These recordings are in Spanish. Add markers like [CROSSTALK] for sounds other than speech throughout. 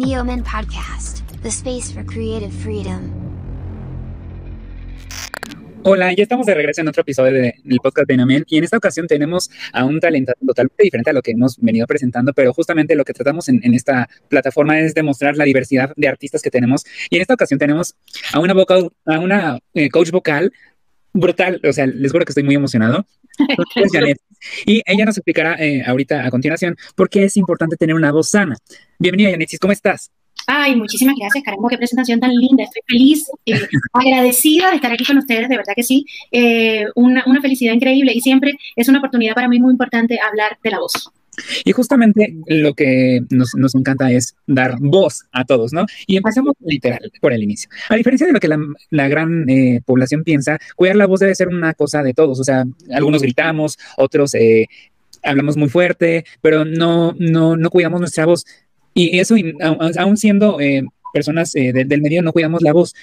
Neoman Podcast, the space for creative freedom. Hola, ya estamos de regreso en otro episodio de- del podcast de Neoman y en esta ocasión tenemos a un talento totalmente diferente a lo que hemos venido presentando, pero justamente lo que tratamos en, en esta plataforma es demostrar la diversidad de artistas que tenemos y en esta ocasión tenemos a una vocal, a una eh, coach vocal brutal, o sea, les juro que estoy muy emocionado. [LAUGHS] Y ella nos explicará eh, ahorita a continuación por qué es importante tener una voz sana. Bienvenida, Janetis, ¿cómo estás? Ay, muchísimas gracias, caramba, qué presentación tan linda. Estoy feliz, eh, [LAUGHS] agradecida de estar aquí con ustedes, de verdad que sí. Eh, una, una felicidad increíble y siempre es una oportunidad para mí muy importante hablar de la voz. Y justamente lo que nos, nos encanta es dar voz a todos, ¿no? Y empezamos literal por el inicio. A diferencia de lo que la, la gran eh, población piensa, cuidar la voz debe ser una cosa de todos. O sea, algunos gritamos, otros eh, hablamos muy fuerte, pero no, no, no cuidamos nuestra voz. Y eso, aun siendo eh, personas eh, de- del medio, no cuidamos la voz.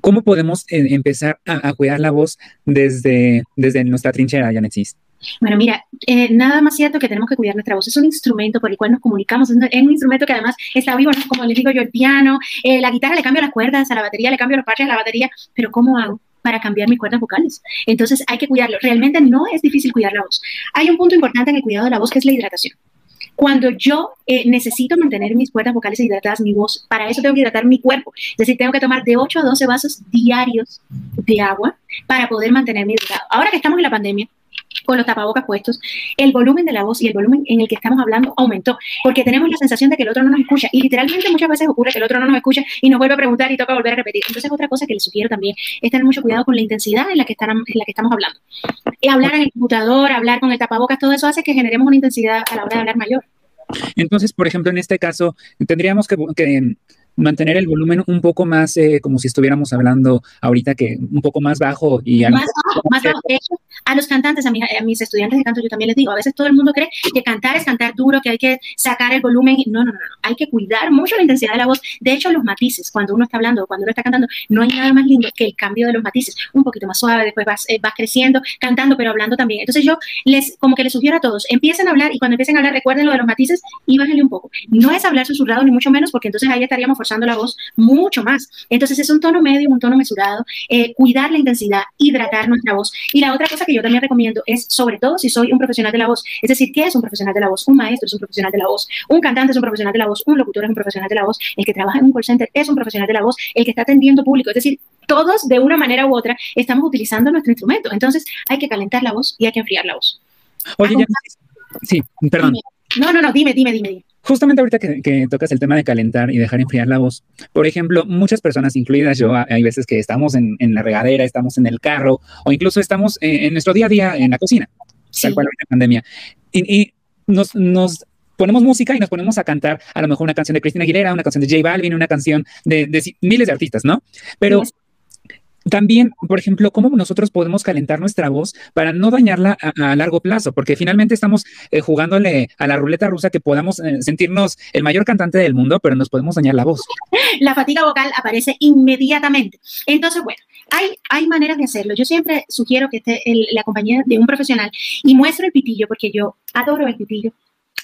¿Cómo podemos eh, empezar a, a cuidar la voz desde, desde nuestra trinchera, Janetsis? Bueno, mira, eh, nada más cierto que tenemos que cuidar nuestra voz. Es un instrumento por el cual nos comunicamos. Es un- es un instrumento que además está vivo, ¿no? como les digo yo, el piano, eh, la guitarra le cambio las cuerdas, a la batería le cambio los parches a la batería, pero ¿cómo hago? para cambiar mis cuerdas vocales. Entonces hay que cuidarlo. Realmente no es difícil cuidar la voz. Hay un punto importante en el cuidado de la voz que es la hidratación. Cuando yo eh, necesito mantener mis cuerdas vocales hidratadas, mi voz, para eso tengo que hidratar mi cuerpo. Es decir, tengo que tomar de 8 a 12 vasos diarios de agua para poder mantenerme hidratado. Ahora que estamos en la pandemia, con los tapabocas puestos, el volumen de la voz y el volumen en el que estamos hablando aumentó, porque tenemos la sensación de que el otro no nos escucha y literalmente muchas veces ocurre que el otro no nos escucha y nos vuelve a preguntar y toca volver a repetir. Entonces, otra cosa que les sugiero también es tener mucho cuidado con la intensidad en la que, están, en la que estamos hablando. Y hablar en el computador, hablar con el tapabocas, todo eso hace que generemos una intensidad a la hora de hablar mayor. Entonces, por ejemplo, en este caso, tendríamos que mantener el volumen un poco más, eh, como si estuviéramos hablando ahorita, que un poco más bajo y Más bajo, más bajo. De hecho, a los cantantes, a mis, a mis estudiantes de canto, yo también les digo, a veces todo el mundo cree que cantar es cantar duro, que hay que sacar el volumen. No, no, no, no. hay que cuidar mucho la intensidad de la voz. De hecho, los matices, cuando uno está hablando, cuando uno está cantando, no hay nada más lindo que el cambio de los matices. Un poquito más suave, después vas, eh, vas creciendo, cantando, pero hablando también. Entonces yo les, como que les sugiero a todos, empiecen a hablar y cuando empiecen a hablar, recuerden lo de los matices y bájenle un poco. No es hablar susurrado ni mucho menos, porque entonces ahí estaríamos forzando la voz mucho más. Entonces es un tono medio, un tono mesurado, eh, cuidar la intensidad, hidratar nuestra voz. Y la otra cosa que yo también recomiendo es, sobre todo si soy un profesional de la voz, es decir, ¿qué es un profesional de la voz? Un maestro es un profesional de la voz, un cantante es un profesional de la voz, un locutor es un profesional de la voz, el que trabaja en un call center es un profesional de la voz, el que está atendiendo público, es decir, todos de una manera u otra estamos utilizando nuestro instrumento. Entonces hay que calentar la voz y hay que enfriar la voz. Oye, ya, sí, perdón. No, no, no, dime, dime, dime. dime. Justamente ahorita que, que, tocas el tema de calentar y dejar enfriar la voz, por ejemplo, muchas personas, incluidas yo, hay veces que estamos en, en la regadera, estamos en el carro o incluso estamos en, en nuestro día a día en la cocina, sí. tal cual la pandemia. Y, y nos, nos ponemos música y nos ponemos a cantar a lo mejor una canción de Cristina Aguilera, una canción de J Balvin, una canción de, de miles de artistas, ¿no? Pero. También, por ejemplo, cómo nosotros podemos calentar nuestra voz para no dañarla a, largo plazo, porque finalmente estamos eh, jugándole a la ruleta rusa que podamos eh, sentirnos el mayor cantante del mundo, pero nos podemos dañar la voz. La fatiga vocal aparece inmediatamente. Entonces, bueno, hay, hay maneras de hacerlo. Yo siempre sugiero que esté la compañía de un profesional y muestro el pitillo, porque yo adoro el pitillo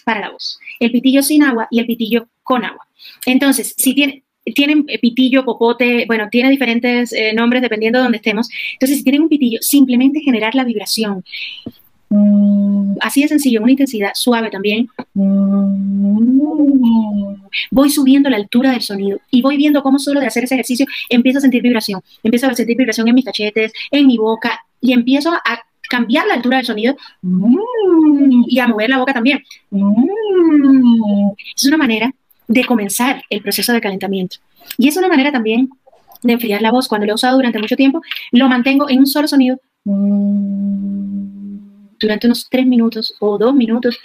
para la voz. El pitillo sin agua y el pitillo con agua. Entonces, si tiene, tienen pitillo, popote, bueno, tiene diferentes eh, nombres dependiendo de donde estemos. Entonces, si tienen un pitillo, simplemente generar la vibración. Mm, así de sencillo, una intensidad suave también. Mm, voy subiendo la altura del sonido y voy viendo cómo solo de hacer ese ejercicio empiezo a sentir vibración. Empiezo a sentir vibración en mis cachetes, en mi boca y empiezo a cambiar la altura del sonido mm, y a mover la boca también. Es una manera de comenzar el proceso de calentamiento. Y es una manera también de enfriar la voz. Cuando lo he usado durante mucho tiempo, lo mantengo en un solo sonido durante unos tres minutos o dos minutos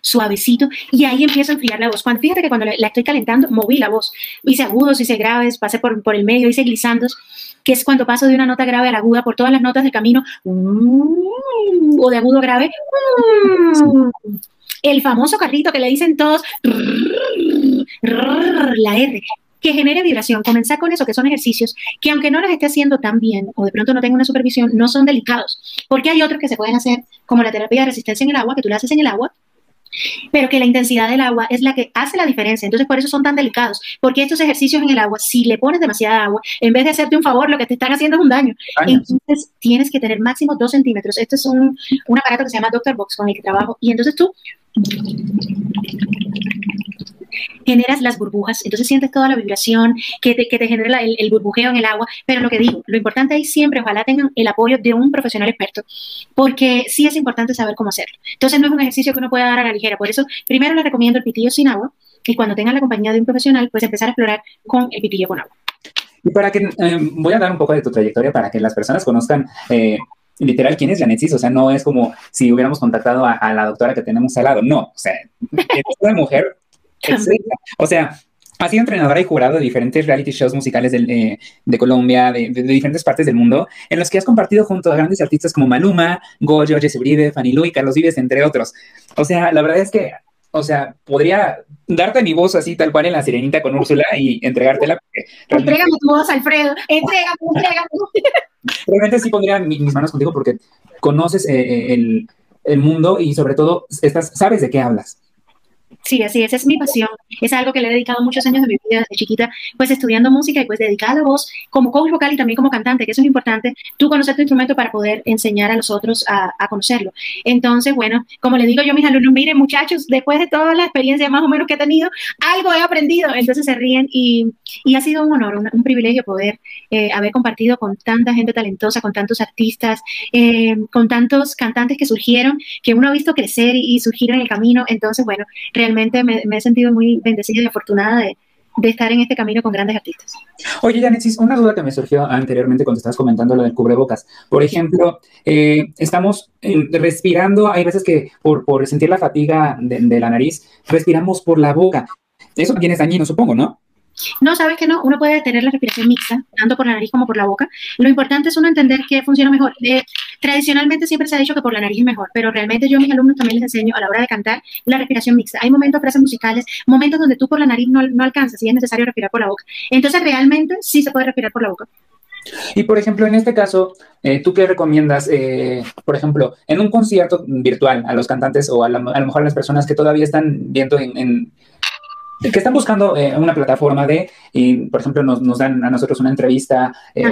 suavecito y ahí empiezo a enfriar la voz. Cuando, fíjate que cuando la, estoy calentando, moví la voz. Hice agudos, hice graves, pasé por, por el medio, hice glissandos, que es cuando paso de una nota grave a la aguda por todas las notas del camino o de agudo grave. El famoso carrito que le dicen todos, la R, que genere vibración. Comenzar con eso, que son ejercicios que aunque no los esté haciendo tan bien o de pronto no tenga una supervisión, no son delicados. Porque hay otros que se pueden hacer, como la terapia de resistencia en el agua, que tú la haces en el agua, pero que la intensidad del agua es la que hace la diferencia. Entonces, por eso son tan delicados, porque estos ejercicios en el agua, si le pones demasiada agua, en vez de hacerte un favor, lo que te están haciendo es un daño. Entonces, tienes que tener máximo dos centímetros. Este es un, un aparato que se llama Doctor Box con el que trabajo. Y entonces tú generas las burbujas, entonces sientes toda la vibración que te, genera el, burbujeo en el agua, pero lo que digo, lo importante es siempre, ojalá tengan el apoyo de un profesional experto, porque sí es importante saber cómo hacerlo. Entonces no es un ejercicio que uno pueda dar a la ligera, por eso primero les recomiendo el pitillo sin agua y cuando tengan la compañía de un profesional, pues empezar a explorar con el pitillo con agua. Y para que, eh, voy a dar un poco de tu trayectoria para que las personas conozcan eh, literal quién es Janetsis, o sea, no es como si hubiéramos contactado a, a, la doctora que tenemos al lado, no, o sea, es una mujer o sea, ha sido entrenadora y jurado de diferentes reality shows musicales de, eh, de Colombia, de, de, de, diferentes partes del mundo, en los que has compartido junto a grandes artistas como Maluma, Goyo, Jesse Uribe, Fanny Lu y Carlos Vives, entre otros. O sea, la verdad es que, o sea, podría darte mi voz así tal cual en La Sirenita con Úrsula y entregártela. Realmente... Entrégame tu voz, Alfredo, entrégame, entrégame. Realmente sí pondría mis manos contigo porque conoces eh, el, el mundo y sobre todo estás, sabes de qué hablas. Sí, así es, es mi pasión. Es algo que le he dedicado muchos años de mi vida desde chiquita, pues estudiando música y pues dedicada a la voz como coach vocal y también como cantante, que eso es importante, tú conocer tu instrumento para poder enseñar a los otros a, conocerlo. Entonces, bueno, como le digo yo a mis alumnos, miren muchachos, después de toda la experiencia más o menos que he tenido, algo he aprendido. Entonces se ríen y, ha sido un honor, un, un privilegio poder eh, haber compartido con tanta gente talentosa, con tantos artistas, eh, con tantos cantantes que surgieron, que uno ha visto crecer y, y surgir en el camino. Entonces, bueno, realmente me, he sentido muy bendecida y afortunada de, estar en este camino con grandes artistas. Oye, Janetsis, una duda que me surgió anteriormente cuando estabas comentando lo del cubrebocas. Por ejemplo, eh, estamos respirando, hay veces que por, por sentir la fatiga de, de, la nariz, respiramos por la boca. Eso también es dañino, supongo, ¿no? No, sabes que no, uno puede tener la respiración mixta, tanto por la nariz como por la boca. Lo importante es uno entender qué funciona mejor. Eh, tradicionalmente siempre se ha dicho que por la nariz es mejor, pero realmente yo a mis alumnos también les enseño a la hora de cantar la respiración mixta. Hay momentos, frases musicales, momentos donde tú por la nariz no, no alcanzas y es necesario respirar por la boca. Entonces realmente sí se puede respirar por la boca. Y por ejemplo, en este caso, eh, ¿tú qué recomiendas, eh, por ejemplo, en un concierto virtual a los cantantes o a, la, lo mejor a las personas que todavía están viendo en, en que están buscando eh, una plataforma de, y por ejemplo, nos, nos dan a nosotros una entrevista. Eh,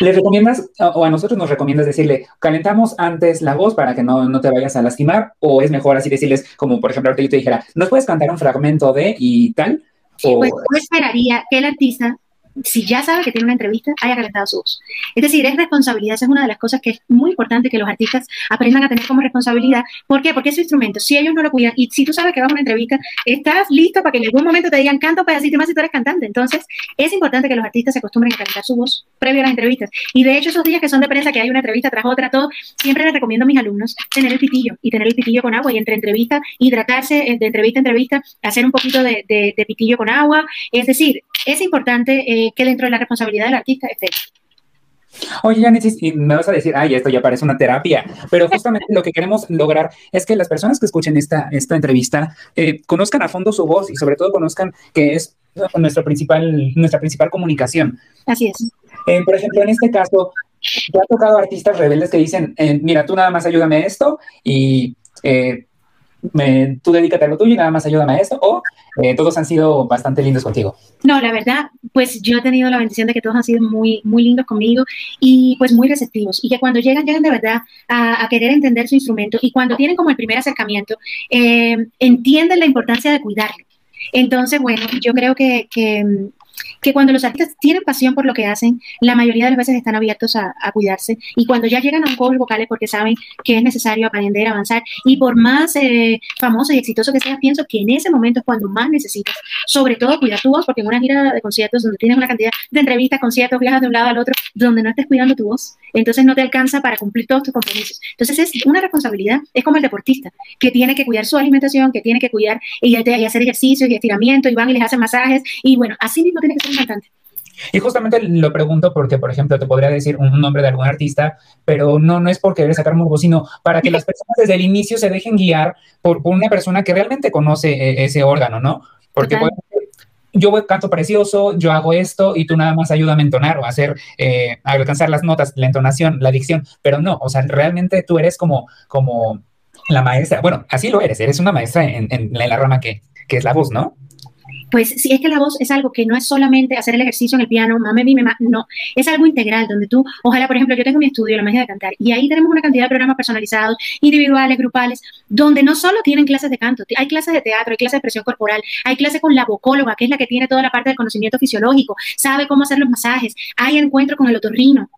¿Les recomiendas o a nosotros nos recomiendas decirle, calentamos antes la voz para que no, no te vayas a lastimar? ¿O es mejor así decirles, como por ejemplo, ahorita yo te dijera, ¿nos puedes cantar un fragmento de y tal? O... Pues yo esperaría que el artista si ya sabe que tiene una entrevista, haya calentado su voz. Es decir, es responsabilidad, esa es una de las cosas que es muy importante que los artistas aprendan a tener como responsabilidad. ¿Por qué? Porque es su instrumento. Si ellos no lo cuidan y si tú sabes que vas a una entrevista, estás listo para que en algún momento te digan canta un pedacito más si tú eres cantante. Entonces, es importante que los artistas se acostumbren a calentar su voz previo a las entrevistas. Y de hecho, esos días que son de prensa, que hay una entrevista tras otra, todo, siempre les recomiendo a mis alumnos tener el pitillo y tener el pitillo con agua y entre entrevistas, hidratarse de entrevista a entrevista, hacer un poquito de, de, de pitillo con agua. Es decir, es importante eh, que dentro de la responsabilidad del artista esté. Oye, Janet, me vas a decir, ay, esto ya parece una terapia, pero justamente lo que queremos lograr es que las personas que escuchen esta, esta entrevista eh, conozcan a fondo su voz y sobre todo conozcan que es nuestra principal, nuestra principal comunicación. Así es. Eh, por ejemplo, en este caso, te ha tocado artistas rebeldes que dicen, eh, mira, tú nada más ayúdame a esto y eh, tú dedícate a lo tuyo y nada más ayúdame a esto, o eh, todos han sido bastante lindos contigo. No, la verdad, pues yo he tenido la bendición de que todos han sido muy, muy lindos conmigo y pues muy receptivos y que cuando llegan, llegan de verdad a, querer entender su instrumento y cuando tienen como el primer acercamiento, eh, entienden la importancia de cuidarlo. Entonces, bueno, yo creo que, que cuando los artistas tienen pasión por lo que hacen, la mayoría de las veces están abiertos a, a cuidarse y cuando ya llegan a un coach vocal es porque saben que es necesario aprender, avanzar y por más eh, famoso y exitoso que seas, pienso que en ese momento es cuando más necesitas, sobre todo cuidar tu voz, porque en una gira de conciertos donde tienes una cantidad de entrevistas, conciertos, viajas de un lado al otro, donde no estés cuidando tu voz, entonces no te alcanza para cumplir todos tus compromisos. Entonces es una responsabilidad, es como el deportista, que tiene que cuidar su alimentación, que tiene que cuidar y, y hacer ejercicios y estiramiento y van y les hacen masajes y bueno, así mismo tiene que ser un cantante. Y justamente lo pregunto porque, por ejemplo, te podría decir un nombre de algún artista, pero no, no es por querer sacar morbo, sino para que las personas desde el inicio se dejen guiar por, por una persona que realmente conoce eh, ese órgano, ¿no? Porque puede, yo canto precioso, yo hago esto y tú nada más ayúdame a entonar o a hacer, eh, a alcanzar las notas, la entonación, la dicción, pero no, o sea, realmente tú eres como, como la maestra, bueno, así lo eres, eres una maestra en, en, la rama que, que es la voz, ¿no? Pues sí, es que la voz es algo que no es solamente hacer el ejercicio en el piano, mame, mi, no, es algo integral, donde tú, ojalá, por ejemplo, yo tengo mi estudio, la magia de cantar, y ahí tenemos una cantidad de programas personalizados, individuales, grupales, donde no solo tienen clases de canto, hay clases de teatro, hay clases de expresión corporal, hay clases con la vocóloga, que es la que tiene toda la parte del conocimiento fisiológico, sabe cómo hacer los masajes, hay encuentro con el otorrino,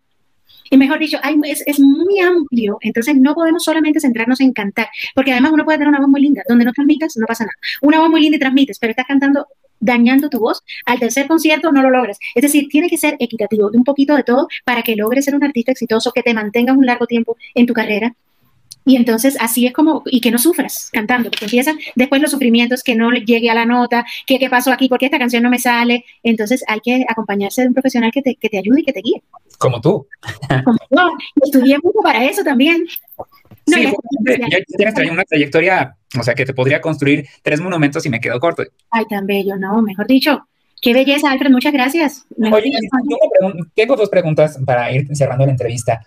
y mejor dicho, es, es, muy amplio, entonces no podemos solamente centrarnos en cantar, porque además uno puede tener una voz muy linda, donde no transmitas, no pasa nada. Una voz muy linda y transmites, pero estás cantando dañando tu voz, al tercer concierto no lo logras. Es decir, tiene que ser equitativo, un poquito de todo para que logres ser un artista exitoso, que te mantengas un largo tiempo en tu carrera. Y entonces así es como, y que no sufras cantando, porque empiezan después los sufrimientos, que no llegue a la nota, que qué pasó aquí, porque esta canción no me sale. Entonces hay que acompañarse de un profesional que te, que te ayude y que te guíe. Como tú. Como yo. Estudié mucho para eso también. No, sí, ya, tienes una trayectoria, o sea, que te podría construir tres monumentos y me quedo corto. Ay, tan bello, no, mejor dicho. Qué belleza, Alfred, muchas gracias. Oye, tengo dos preguntas para ir cerrando la entrevista.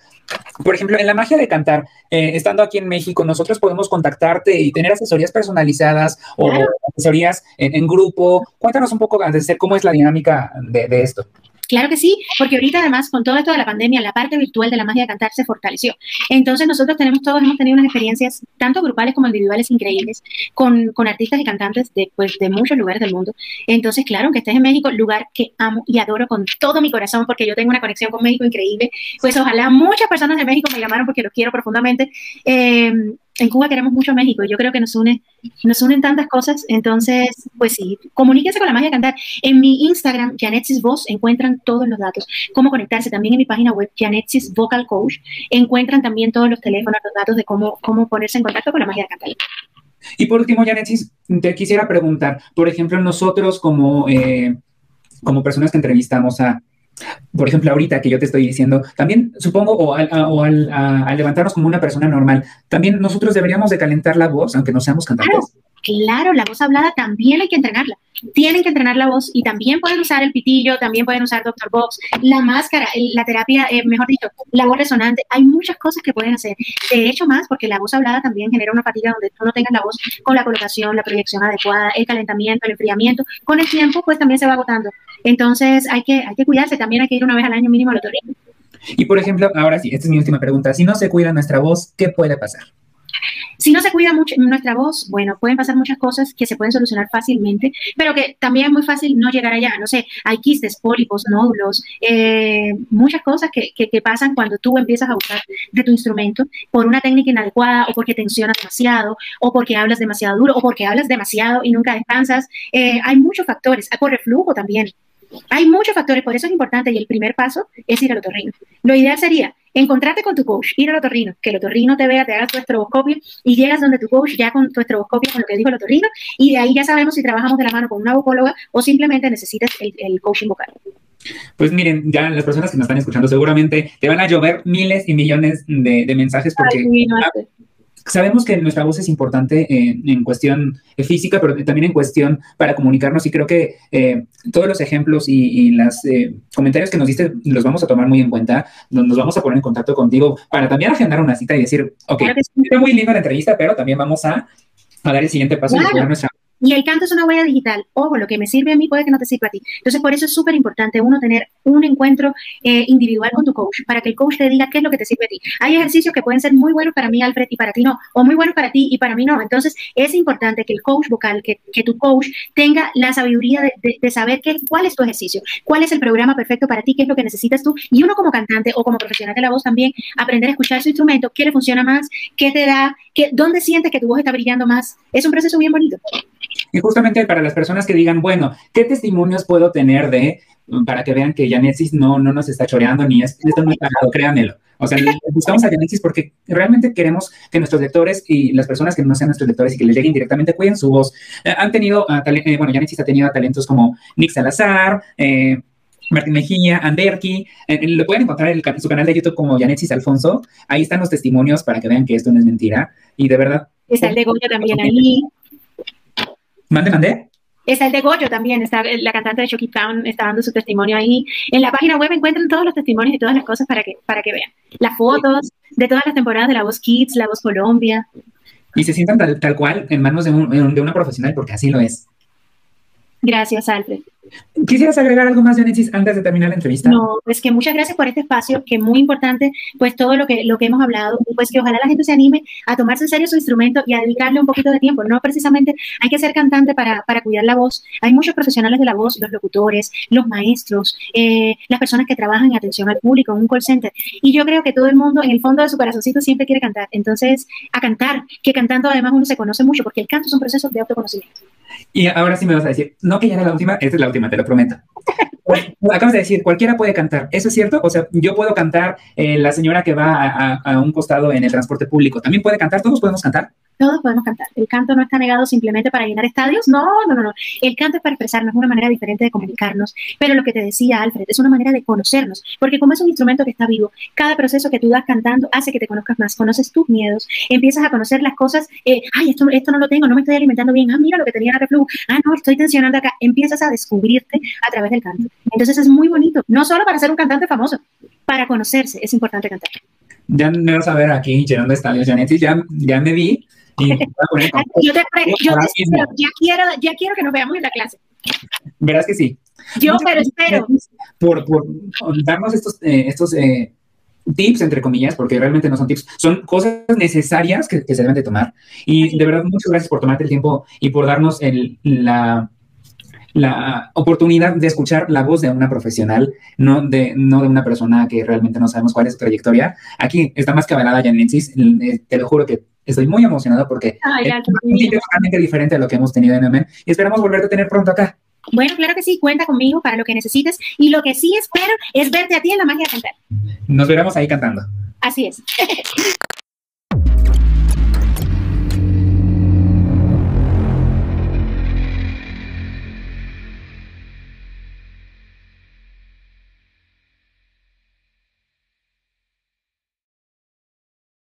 Por ejemplo, en la magia de cantar, eh, estando aquí en México, nosotros podemos contactarte y tener asesorías personalizadas o asesorías en, grupo. Cuéntanos un poco de cómo es la dinámica de esto. Claro que sí, porque ahorita además con todo esto de la pandemia, la parte virtual de la magia de cantar se fortaleció. Entonces nosotros tenemos todos, hemos tenido unas experiencias tanto grupales como individuales increíbles con, con artistas y cantantes de, pues, de muchos lugares del mundo. Entonces, claro, aunque estés en México, lugar que amo y adoro con todo mi corazón porque yo tengo una conexión con México increíble, pues ojalá muchas personas de México me llamaron porque los quiero profundamente. Eh, en Cuba queremos mucho a México. Yo creo que nos une, nos unen tantas cosas. Entonces, pues sí, comuníquense con la magia de cantar. En mi Instagram, Janetsis Voz, encuentran todos los datos. Cómo conectarse. También en mi página web, Janetsis Vocal Coach, encuentran también todos los teléfonos, los datos de cómo, cómo ponerse en contacto con la magia de cantar. Y por último, Janetsis, te quisiera preguntar, por ejemplo, nosotros como, eh, como personas que entrevistamos a, por ejemplo, ahorita que yo te estoy diciendo, también supongo, o al, levantarnos como una persona normal, también nosotros deberíamos de calentar la voz, aunque no seamos cantantes. La voz hablada también hay que entrenarla. Tienen que entrenar la voz y también pueden usar el pitillo, también pueden usar Doctor Box, la máscara, la terapia, eh, mejor dicho, la voz resonante. Hay muchas cosas que pueden hacer. De hecho, más porque la voz hablada también genera una fatiga donde tú no tengas la voz con la colocación, la proyección adecuada, el calentamiento, el enfriamiento. Con el tiempo, pues también se va agotando. Entonces, hay que, hay que cuidarse. También hay que ir una vez al año mínimo al otorrino. Y por ejemplo, ahora sí, esta es mi última pregunta. Si no se cuida nuestra voz, ¿qué puede pasar? Si no se cuida mucho nuestra voz, bueno, pueden pasar muchas cosas que se pueden solucionar fácilmente, pero que también es muy fácil no llegar allá. No sé, hay quistes, pólipos, nódulos, eh, muchas cosas que, que, pasan cuando tú empiezas a usar de tu instrumento por una técnica inadecuada o porque tensionas demasiado o porque hablas demasiado duro o porque hablas demasiado y nunca descansas. Eh, hay muchos factores, por reflujo también. Hay muchos factores, por eso es importante y el primer paso es ir al otorrino. Lo ideal sería encontrarte con tu coach, ir al otorrino, que el otorrino te vea, te haga tu estroboscopio y llegas donde tu coach ya con tu estroboscopio, con lo que dijo el otorrino, y de ahí ya sabemos si trabajamos de la mano con una vocóloga o simplemente necesitas el, coaching vocal. Pues miren, ya las personas que nos están escuchando seguramente te van a llover miles y millones de, mensajes porque sabemos que nuestra voz es importante en cuestión física, pero también en cuestión para comunicarnos y creo que eh, todos los ejemplos y, los eh, comentarios que nos diste los vamos a tomar muy en cuenta, nos vamos a poner en contacto contigo para también agendar una cita y decir, ok, claro muy linda la entrevista, pero también vamos a, dar el siguiente paso y y nuestra y el canto es una huella digital. Ojo, lo que me sirve a mí puede que no te sirva a ti. Entonces, por eso es súper importante uno tener un encuentro eh, individual con tu coach, para que el coach te diga qué es lo que te sirve a ti. Hay ejercicios que pueden ser muy buenos para mí, Alfred, y para ti no, o muy buenos para ti y para mí no. Entonces, es importante que el coach vocal, que, que tu coach tenga la sabiduría de, de, saber qué, cuál es tu ejercicio, cuál es el programa perfecto para ti, qué es lo que necesitas tú. Y uno como cantante o como profesional de la voz también, aprender a escuchar su instrumento, qué le funciona más, qué te da, qué, dónde sientes que tu voz está brillando más. Es un proceso bien bonito. Y justamente para las personas que digan, bueno, ¿qué testimonios puedo tener de, para que vean que Janesis no, no nos está choreando ni es, esto muy pagado, créanmelo. O sea, buscamos a Janesis porque realmente queremos que nuestros lectores y las personas que no sean nuestros lectores y que les lleguen directamente cuiden su voz. Eh, han tenido, eh, bueno, Janesis ha tenido talentos como Nick Salazar, eh, Martín Mejía, Anderki, lo pueden encontrar en, su canal de YouTube como Janesis Alfonso. Ahí están los testimonios para que vean que esto no es mentira. Y de verdad. Está el de Goya también ahí. Mande, mande. Está el de Goyo también, está la cantante de Shocky Town está dando su testimonio ahí. En la página web encuentran todos los testimonios y todas las cosas para que, para que vean. Las fotos de todas las temporadas de La Voz Kids, La Voz Colombia. y se sientan tal, tal cual en manos de, un, de una profesional, porque así lo es. Gracias, Alfred. ¿Quisieras agregar algo más, Janesis, antes de terminar la entrevista? No, pues que muchas gracias por este espacio, que es muy importante, pues todo lo que, lo que hemos hablado, pues que ojalá la gente se anime a tomarse en serio su instrumento y a dedicarle un poquito de tiempo. No precisamente hay que ser cantante para, para cuidar la voz. Hay muchos profesionales de la voz, los locutores, los maestros, eh, las personas que trabajan en atención al público, en un call center. Y yo creo que todo el mundo, en el fondo de su corazoncito, siempre quiere cantar. Entonces, a cantar, que cantando además uno se conoce mucho, porque el canto es un proceso de autoconocimiento. Y ahora sí me vas a decir, no que ya era la última, esta es la última, te lo prometo. Acabas de decir, cualquiera puede cantar. ¿Eso es cierto? O sea, yo puedo cantar, eh, la señora que va a, un costado en el transporte público, ¿también puede cantar? ¿Todos podemos cantar? Todos podemos cantar. El canto no está negado simplemente para llenar estadios. No, no, no, no. El canto es para expresarnos, es una manera diferente de comunicarnos. Pero lo que te decía Alfred, es una manera de conocernos. Porque como es un instrumento que está vivo, cada proceso que tú das cantando hace que te conozcas más. Conoces tus miedos, empiezas a conocer las cosas. Eh, ay, esto, esto no lo tengo, no me estoy alimentando bien. Ah, mira lo que tenía la reflujo. Ah, no, estoy tensionando acá. Empiezas a descubrirte a través del canto. Entonces es muy bonito. No solo para ser un cantante famoso, para conocerse es importante cantar. Ya me vas a ver aquí llenando estadios, Janet, ya, ya me vi [LAUGHS] yo te, yo ya, quiero, ya quiero que nos veamos en la clase. Verás que sí. Yo, pero espero. Por, por darnos estos, eh, estos eh, tips, entre comillas, porque realmente no son tips, son cosas necesarias que, que se deben de tomar. Y de verdad, muchas gracias por tomarte el tiempo y por darnos el, la, la oportunidad de escuchar la voz de una profesional, no de, no de una persona que realmente no sabemos cuál es su trayectoria. Aquí está más que avalada Janensis, eh, te lo juro que estoy muy emocionado porque es totalmente diferente a lo que hemos tenido en MN y esperamos volverte a tener pronto acá. Bueno, claro que sí, cuenta conmigo para lo que necesites y lo que sí espero es verte a ti en la magia de cantar. Nos veremos ahí cantando. Así es. [LAUGHS]